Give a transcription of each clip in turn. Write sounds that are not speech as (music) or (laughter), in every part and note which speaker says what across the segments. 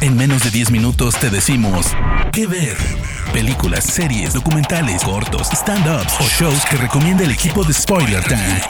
Speaker 1: En menos de 10 minutos te decimos qué ver. Películas, series, documentales, cortos, stand-ups o shows que recomienda el equipo de Spoiler Time.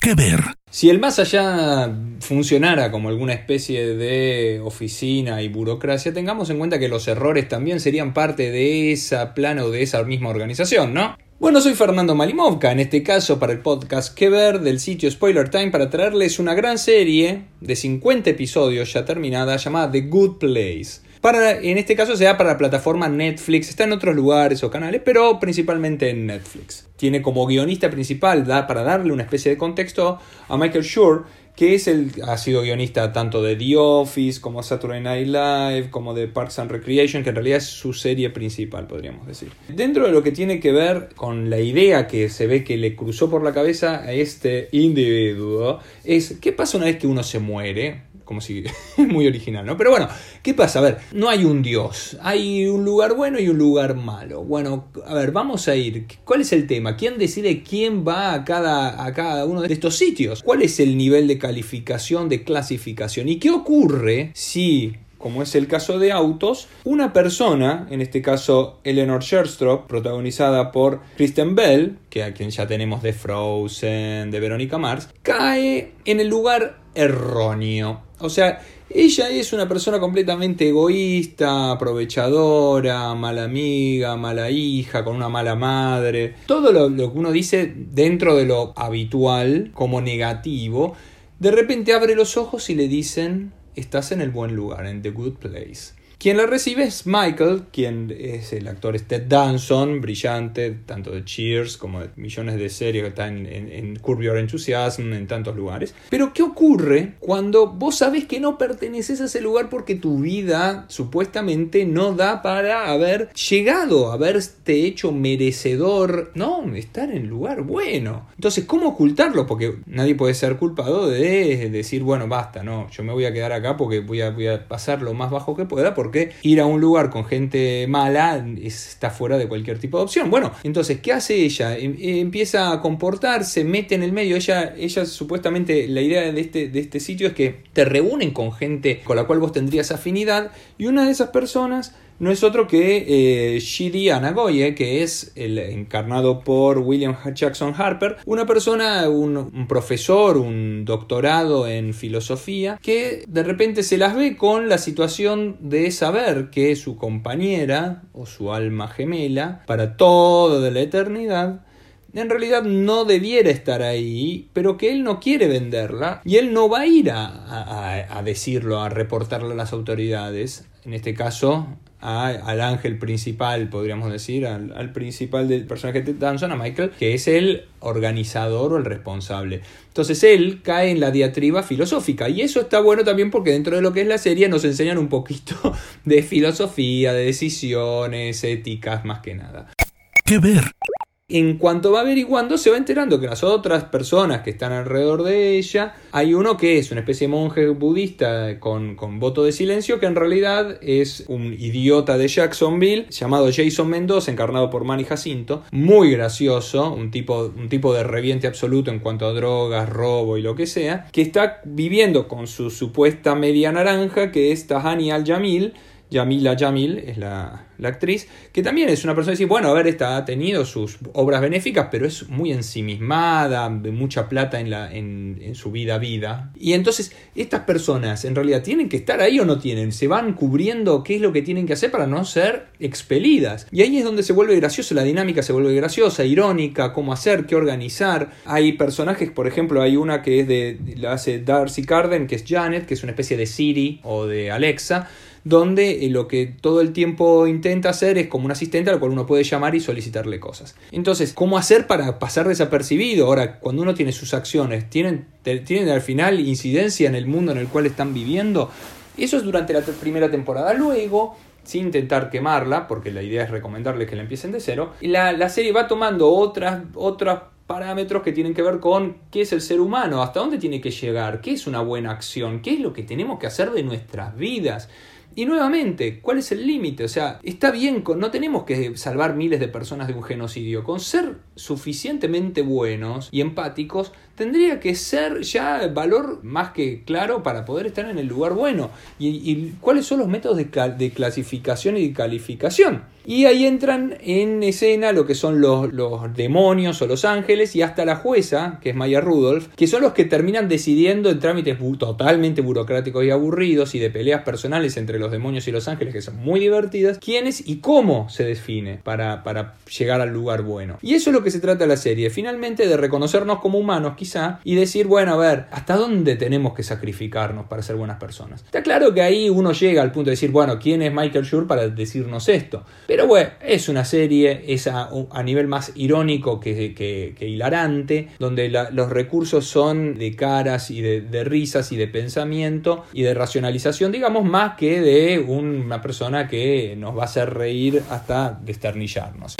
Speaker 1: ¿Qué ver?
Speaker 2: Si el más allá funcionara como alguna especie de oficina y burocracia, tengamos en cuenta que los errores también serían parte de esa plana o de esa misma organización, ¿no? Bueno, soy Fernando Malimovka, en este caso para el podcast Que Ver del sitio Spoiler Time para traerles una gran serie de 50 episodios ya terminada llamada The Good Place. Para, en este caso sea para la plataforma Netflix, está en otros lugares o canales, pero principalmente en Netflix. Tiene como guionista principal, para darle una especie de contexto, a Michael Schur, que es el, ha sido guionista tanto de The Office, como Saturday Night Live, como de Parks and Recreation, que en realidad es su serie principal, podríamos decir. Dentro de lo que tiene que ver con la idea que se ve que le cruzó por la cabeza a este individuo, es ¿qué pasa una vez que uno se muere? Como si (laughs) muy original, ¿no? Pero bueno, ¿qué pasa? A ver, no hay un dios, hay un lugar bueno y un lugar malo. Bueno, a ver, vamos a ir. ¿Cuál es el tema? ¿Quién decide quién va a cada, a cada uno de estos sitios? ¿Cuál es el nivel de calificación, de clasificación? ¿Y qué ocurre si como es el caso de autos, una persona, en este caso Eleanor Sherstrop, protagonizada por Kristen Bell, que a quien ya tenemos de Frozen, de Verónica Mars, cae en el lugar erróneo. O sea, ella es una persona completamente egoísta, aprovechadora, mala amiga, mala hija, con una mala madre. Todo lo, que uno dice dentro de lo habitual como negativo, de repente abre los ojos y le dicen, estás en el buen lugar, en the good place. Quien la recibe es Michael, quien es el actor Ted Danson, brillante, tanto de Cheers como de millones de series que están en, en, Curb Your Enthusiasm, en tantos lugares. Pero, ¿qué ocurre cuando vos sabes que no perteneces a ese lugar porque tu vida supuestamente no da para haber llegado, haberte hecho merecedor, no, estar en lugar bueno? Entonces, ¿cómo ocultarlo? Porque nadie puede ser culpado de decir, bueno, basta, no, yo me voy a quedar acá porque voy a, voy a pasar lo más bajo que pueda porque ir a un lugar con gente mala está fuera de cualquier tipo de opción. Bueno, entonces, ¿qué hace ella? Em, empieza a comportarse, mete en el medio. Ella, ella supuestamente, la idea de este, de este sitio es que te reúnen con gente con la cual vos tendrías afinidad y una de esas personas no es otro que eh, Shidi Anagoye, que es el encarnado por William Jackson Harper, una persona, un, profesor, un doctorado en filosofía, que de repente se las ve con la situación de saber que su compañera o su alma gemela, para toda la eternidad, en realidad no debiera estar ahí, pero que él no quiere venderla y él no va a ir a, a decirlo, a reportarlo a las autoridades, en este caso al ángel principal, podríamos decir, al, principal del personaje de Danson, a Michael, que es el organizador o el responsable. Entonces él cae en la diatriba filosófica y eso está bueno también porque dentro de lo que es la serie nos enseñan un poquito (laughs) de filosofía, de decisiones, éticas, más que nada.
Speaker 1: ¿Qué ver?
Speaker 2: En cuanto va averiguando, se va enterando que las otras personas que están alrededor de ella, hay uno que es una especie de monje budista con, voto de silencio, que en realidad es un idiota de Jacksonville llamado Jason Mendoza, encarnado por Manny Jacinto, muy gracioso, un tipo, un tipo de reviente absoluto en cuanto a drogas, robo y lo que sea, que está viviendo con su supuesta media naranja, que es Tahani Al-Jamil, Yamila Yamil es la, actriz, que también es una persona que dice, bueno, a ver, esta ha tenido sus obras benéficas, pero es muy ensimismada, mucha plata en, la, en, su vida vida. Y entonces, estas personas en realidad tienen que estar ahí o no tienen, se van cubriendo qué es lo que tienen que hacer para no ser expelidas. Y ahí es donde se vuelve gracioso, la dinámica se vuelve graciosa, irónica, cómo hacer, qué organizar. Hay personajes, por ejemplo, hay una que es de, la hace Darcy Carden, que es Janet, que es una especie de Siri o de Alexa, donde eh, lo que todo el tiempo intenta hacer es como un asistente al cual uno puede llamar y solicitarle cosas. Entonces, ¿cómo hacer para pasar desapercibido? Ahora, cuando uno tiene sus acciones, ¿tienen, tienen al final incidencia en el mundo en el cual están viviendo? Eso es durante la primera temporada. Luego, sin intentar quemarla, porque la idea es recomendarles que la empiecen de cero, la, la serie va tomando otras, otras parámetros que tienen que ver con qué es el ser humano, hasta dónde tiene que llegar, qué es una buena acción, qué es lo que tenemos que hacer de nuestras vidas. Y nuevamente, ¿cuál es el límite? O sea, está bien, con, no tenemos que salvar miles de personas de un genocidio. Con ser suficientemente buenos y empáticos, tendría que ser ya valor más que claro para poder estar en el lugar bueno. ¿Y, cuáles son los métodos de, clasificación y calificación? Y ahí entran en escena lo que son los, los, demonios o los ángeles y hasta la jueza, que es Maya Rudolph, que son los que terminan decidiendo en trámites totalmente burocráticos y aburridos y de peleas personales entre los demonios y los ángeles que son muy divertidas, quiénes y cómo se define para, para llegar al lugar bueno. Y eso es lo que se trata la serie, finalmente de reconocernos como humanos y decir, bueno, a ver, ¿hasta dónde tenemos que sacrificarnos para ser buenas personas? Está claro que ahí uno llega al punto de decir, bueno, ¿quién es Michael Schur para decirnos esto? Pero bueno, es una serie, es a, nivel más irónico que, hilarante, donde los recursos son de caras y de, risas y de pensamiento y de racionalización, digamos, más que de una persona que nos va a hacer reír hasta desternillarnos.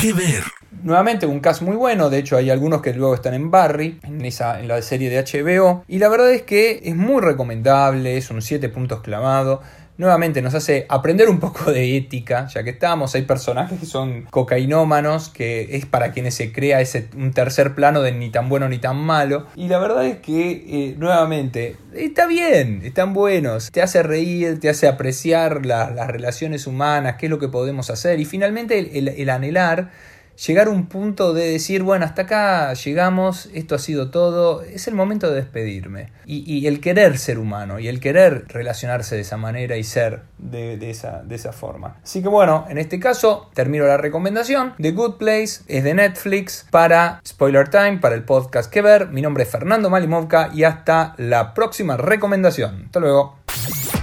Speaker 1: ¿Qué ver?
Speaker 2: Nuevamente un cast muy bueno, de hecho hay algunos que luego están en Barry, en, esa, en la serie de HBO, y la verdad es que es muy recomendable, es un 7 puntos clavado. Nuevamente nos hace aprender un poco de ética, ya que estamos, hay personajes que son cocainómanos, que es para quienes se crea ese un tercer plano de ni tan bueno ni tan malo. Y la verdad es que, eh, nuevamente, está bien, están buenos, te hace reír, te hace apreciar las relaciones humanas, qué es lo que podemos hacer. Y finalmente el anhelar llegar a un punto de decir, bueno, hasta acá llegamos, esto ha sido todo, es el momento de despedirme. Y, el querer ser humano y el querer relacionarse de esa manera y ser de, esa, de esa forma. Así que bueno, en este caso termino la recomendación. The Good Place es de Netflix para Spoiler Time, para el podcast que ver. Mi nombre es Fernando Malimovka y hasta la próxima recomendación. Hasta luego.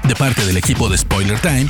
Speaker 1: De parte del equipo de Spoiler Time.